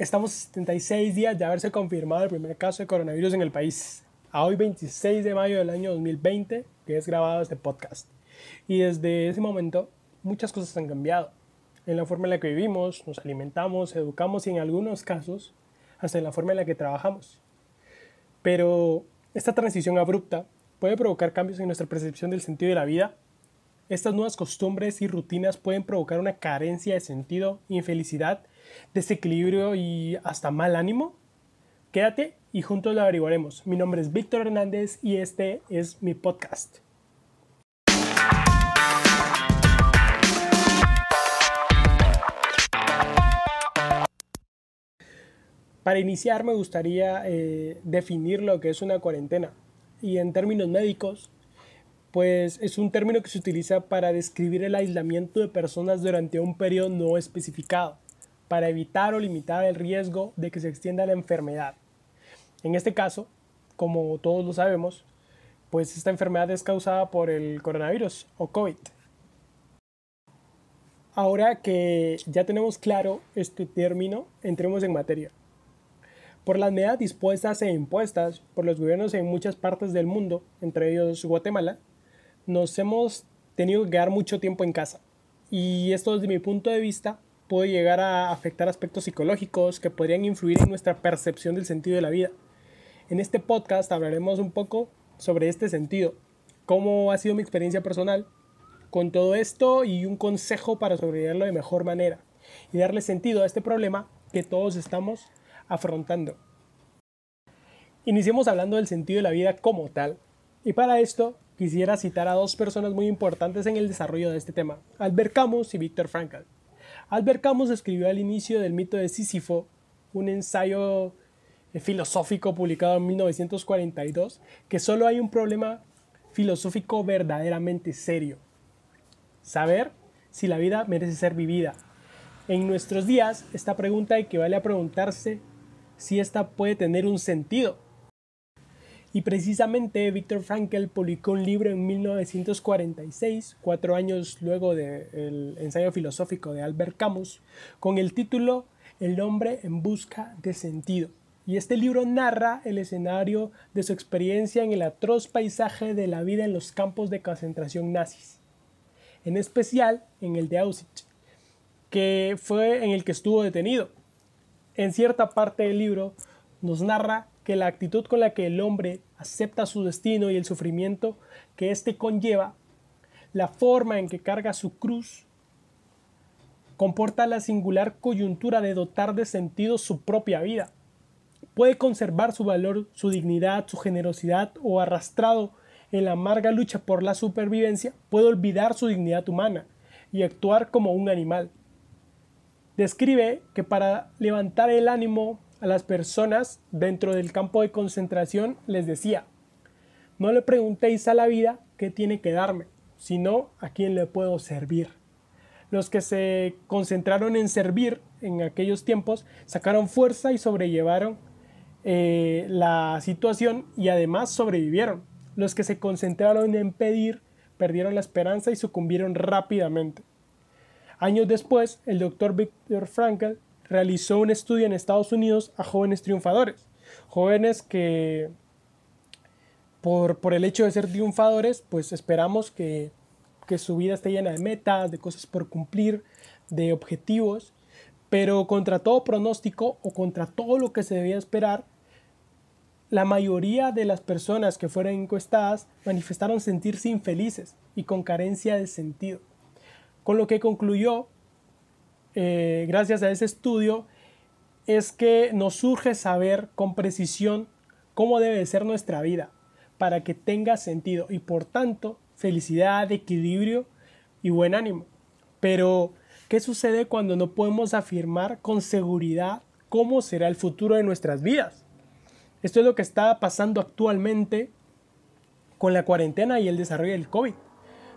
Estamos a 76 días de haberse confirmado el primer caso de coronavirus en el país. A hoy 26 de mayo del año 2020 que es grabado este podcast. Y desde ese momento muchas cosas han cambiado. En la forma en la que vivimos, nos alimentamos, educamos y en algunos casos hasta en la forma en la que trabajamos. Pero esta transición abrupta puede provocar cambios en nuestra percepción del sentido de la vida. Estas nuevas costumbres y rutinas pueden provocar una carencia de sentido, infelicidad desequilibrio y hasta mal ánimo? Quédate y juntos lo averiguaremos. Mi nombre es Víctor Hernández y este es mi podcast. Para iniciar me gustaría eh, definir lo que es una cuarentena. Y en términos médicos, pues es un término que se utiliza para describir el aislamiento de personas durante un periodo no especificado para evitar o limitar el riesgo de que se extienda la enfermedad. En este caso, como todos lo sabemos, pues esta enfermedad es causada por el coronavirus o COVID. Ahora que ya tenemos claro este término, entremos en materia. Por las medidas dispuestas e impuestas por los gobiernos en muchas partes del mundo, entre ellos Guatemala, nos hemos tenido que quedar mucho tiempo en casa. Y esto desde mi punto de vista puede llegar a afectar aspectos psicológicos que podrían influir en nuestra percepción del sentido de la vida. En este podcast hablaremos un poco sobre este sentido, cómo ha sido mi experiencia personal con todo esto y un consejo para sobrellevarlo de mejor manera y darle sentido a este problema que todos estamos afrontando. Iniciemos hablando del sentido de la vida como tal. Y para esto quisiera citar a dos personas muy importantes en el desarrollo de este tema, Albert Camus y Viktor Frankl. Albert Camus escribió al inicio del mito de Sísifo un ensayo eh, filosófico publicado en 1942 que solo hay un problema filosófico verdaderamente serio. Saber si la vida merece ser vivida. En nuestros días, esta pregunta equivale a preguntarse si esta puede tener un sentido y precisamente Viktor Frankl publicó un libro en 1946, cuatro años luego del ensayo filosófico de Albert Camus, con el título El hombre en busca de sentido. Y este libro narra el escenario de su experiencia en el atroz paisaje de la vida en los campos de concentración nazis, en especial en el de Auschwitz, que fue en el que estuvo detenido. En cierta parte del libro nos narra que la actitud con la que el hombre acepta su destino y el sufrimiento que éste conlleva, la forma en que carga su cruz, comporta la singular coyuntura de dotar de sentido su propia vida. Puede conservar su valor, su dignidad, su generosidad o arrastrado en la amarga lucha por la supervivencia, puede olvidar su dignidad humana y actuar como un animal. Describe que para levantar el ánimo a las personas dentro del campo de concentración les decía, no le preguntéis a la vida qué tiene que darme, sino a quién le puedo servir. Los que se concentraron en servir en aquellos tiempos sacaron fuerza y sobrellevaron eh, la situación y además sobrevivieron. Los que se concentraron en pedir perdieron la esperanza y sucumbieron rápidamente. Años después, el doctor Viktor Frankl realizó un estudio en Estados Unidos a jóvenes triunfadores, jóvenes que por, el hecho de ser triunfadores, pues esperamos que, que su vida esté llena de metas, de cosas por cumplir, de objetivos, pero contra todo pronóstico o contra todo lo que se debía esperar, la mayoría de las personas que fueron encuestadas manifestaron sentirse infelices y con carencia de sentido, con lo que concluyó eh, gracias a ese estudio es que nos surge saber con precisión cómo debe ser nuestra vida para que tenga sentido y por tanto felicidad, equilibrio y buen ánimo. Pero, ¿qué sucede cuando no podemos afirmar con seguridad cómo será el futuro de nuestras vidas? Esto es lo que está pasando actualmente con la cuarentena y el desarrollo del COVID.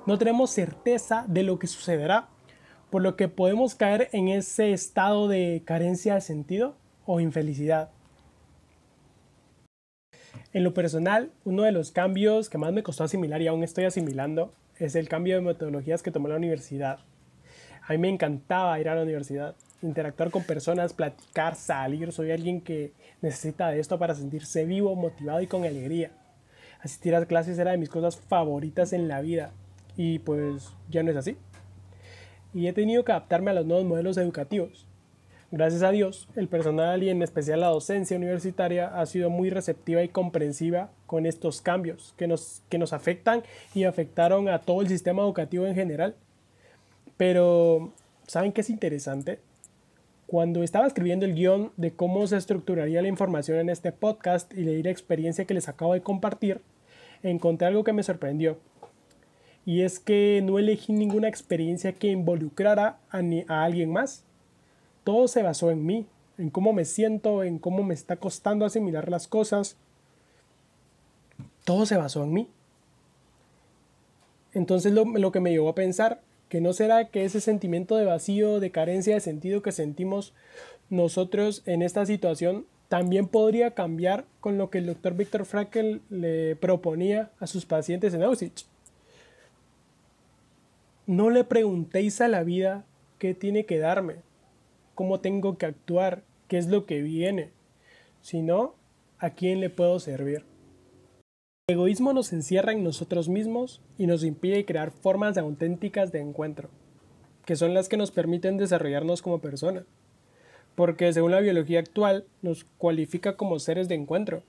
No tenemos certeza de lo que sucederá por lo que podemos caer en ese estado de carencia de sentido o infelicidad. En lo personal, uno de los cambios que más me costó asimilar y aún estoy asimilando es el cambio de metodologías que tomé en la universidad. A mí me encantaba ir a la universidad interactuar con personas, platicar, salir. Soy alguien que necesita de esto para sentirse vivo, motivado y con alegría. Asistir a clases era de mis cosas favoritas en la vida y pues ya no es así. Y he tenido que adaptarme a los nuevos modelos educativos. Gracias a Dios, el personal y en especial la docencia universitaria ha sido muy receptiva y comprensiva con estos cambios que nos, que nos afectan y afectaron a todo el sistema educativo en general. Pero, ¿saben qué es interesante? Cuando estaba escribiendo el guion de cómo se estructuraría la información en este podcast y leí la experiencia que les acabo de compartir, encontré algo que me sorprendió. Y es que no elegí ninguna experiencia que involucrara a, alguien más todo se basó en mí, en cómo me siento, en cómo me está costando asimilar las cosas. Todo se basó en mí. Entonces lo, lo, que me llevó a pensar que no será que ese sentimiento de vacío, de carencia de sentido que sentimos nosotros en esta situación también podría cambiar con lo que el doctor Víctor Frankl le proponía a sus pacientes en Auschwitz. No le preguntéis a la vida qué tiene que darme, cómo tengo que actuar, qué es lo que viene, sino a quién le puedo servir. El egoísmo nos encierra en nosotros mismos y nos impide crear formas auténticas de encuentro, que son las que nos permiten desarrollarnos como persona, porque según la biología actual nos cualifica como seres de encuentro.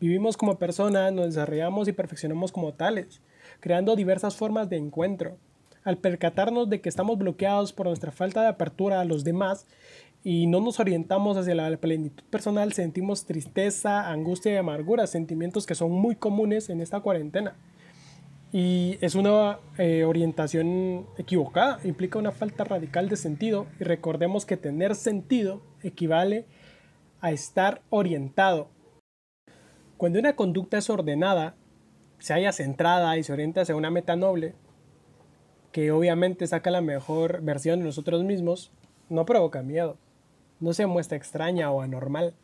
Vivimos como personas, nos desarrollamos y perfeccionamos como tales, creando diversas formas de encuentro, al percatarnos de que estamos bloqueados por nuestra falta de apertura a los demás y no nos orientamos hacia la plenitud personal, sentimos tristeza, angustia y amargura, sentimientos que son muy comunes en esta cuarentena. Y es una eh, orientación equivocada, implica una falta radical de sentido y recordemos que tener sentido equivale a estar orientado. Cuando una conducta es ordenada, se haya centrada y se orienta hacia una meta noble, que obviamente saca la mejor versión de nosotros mismos, no provoca miedo, no se muestra extraña o anormal.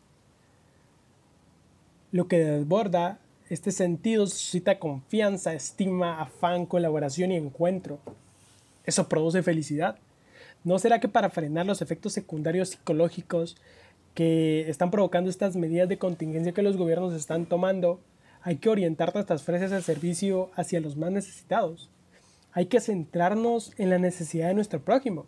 Lo que desborda este sentido suscita confianza, estima, afán, colaboración y encuentro. Eso produce felicidad. ¿No será que para frenar los efectos secundarios psicológicos que están provocando estas medidas de contingencia que los gobiernos están tomando, hay que orientar nuestras frases al servicio hacia los más necesitados? Hay que centrarnos en la necesidad de nuestro prójimo,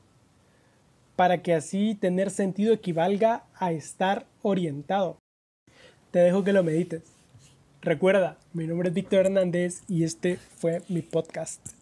para que así tener sentido equivalga a estar orientado. Te dejo que lo medites. Recuerda, mi nombre es Víctor Hernández y este fue mi podcast.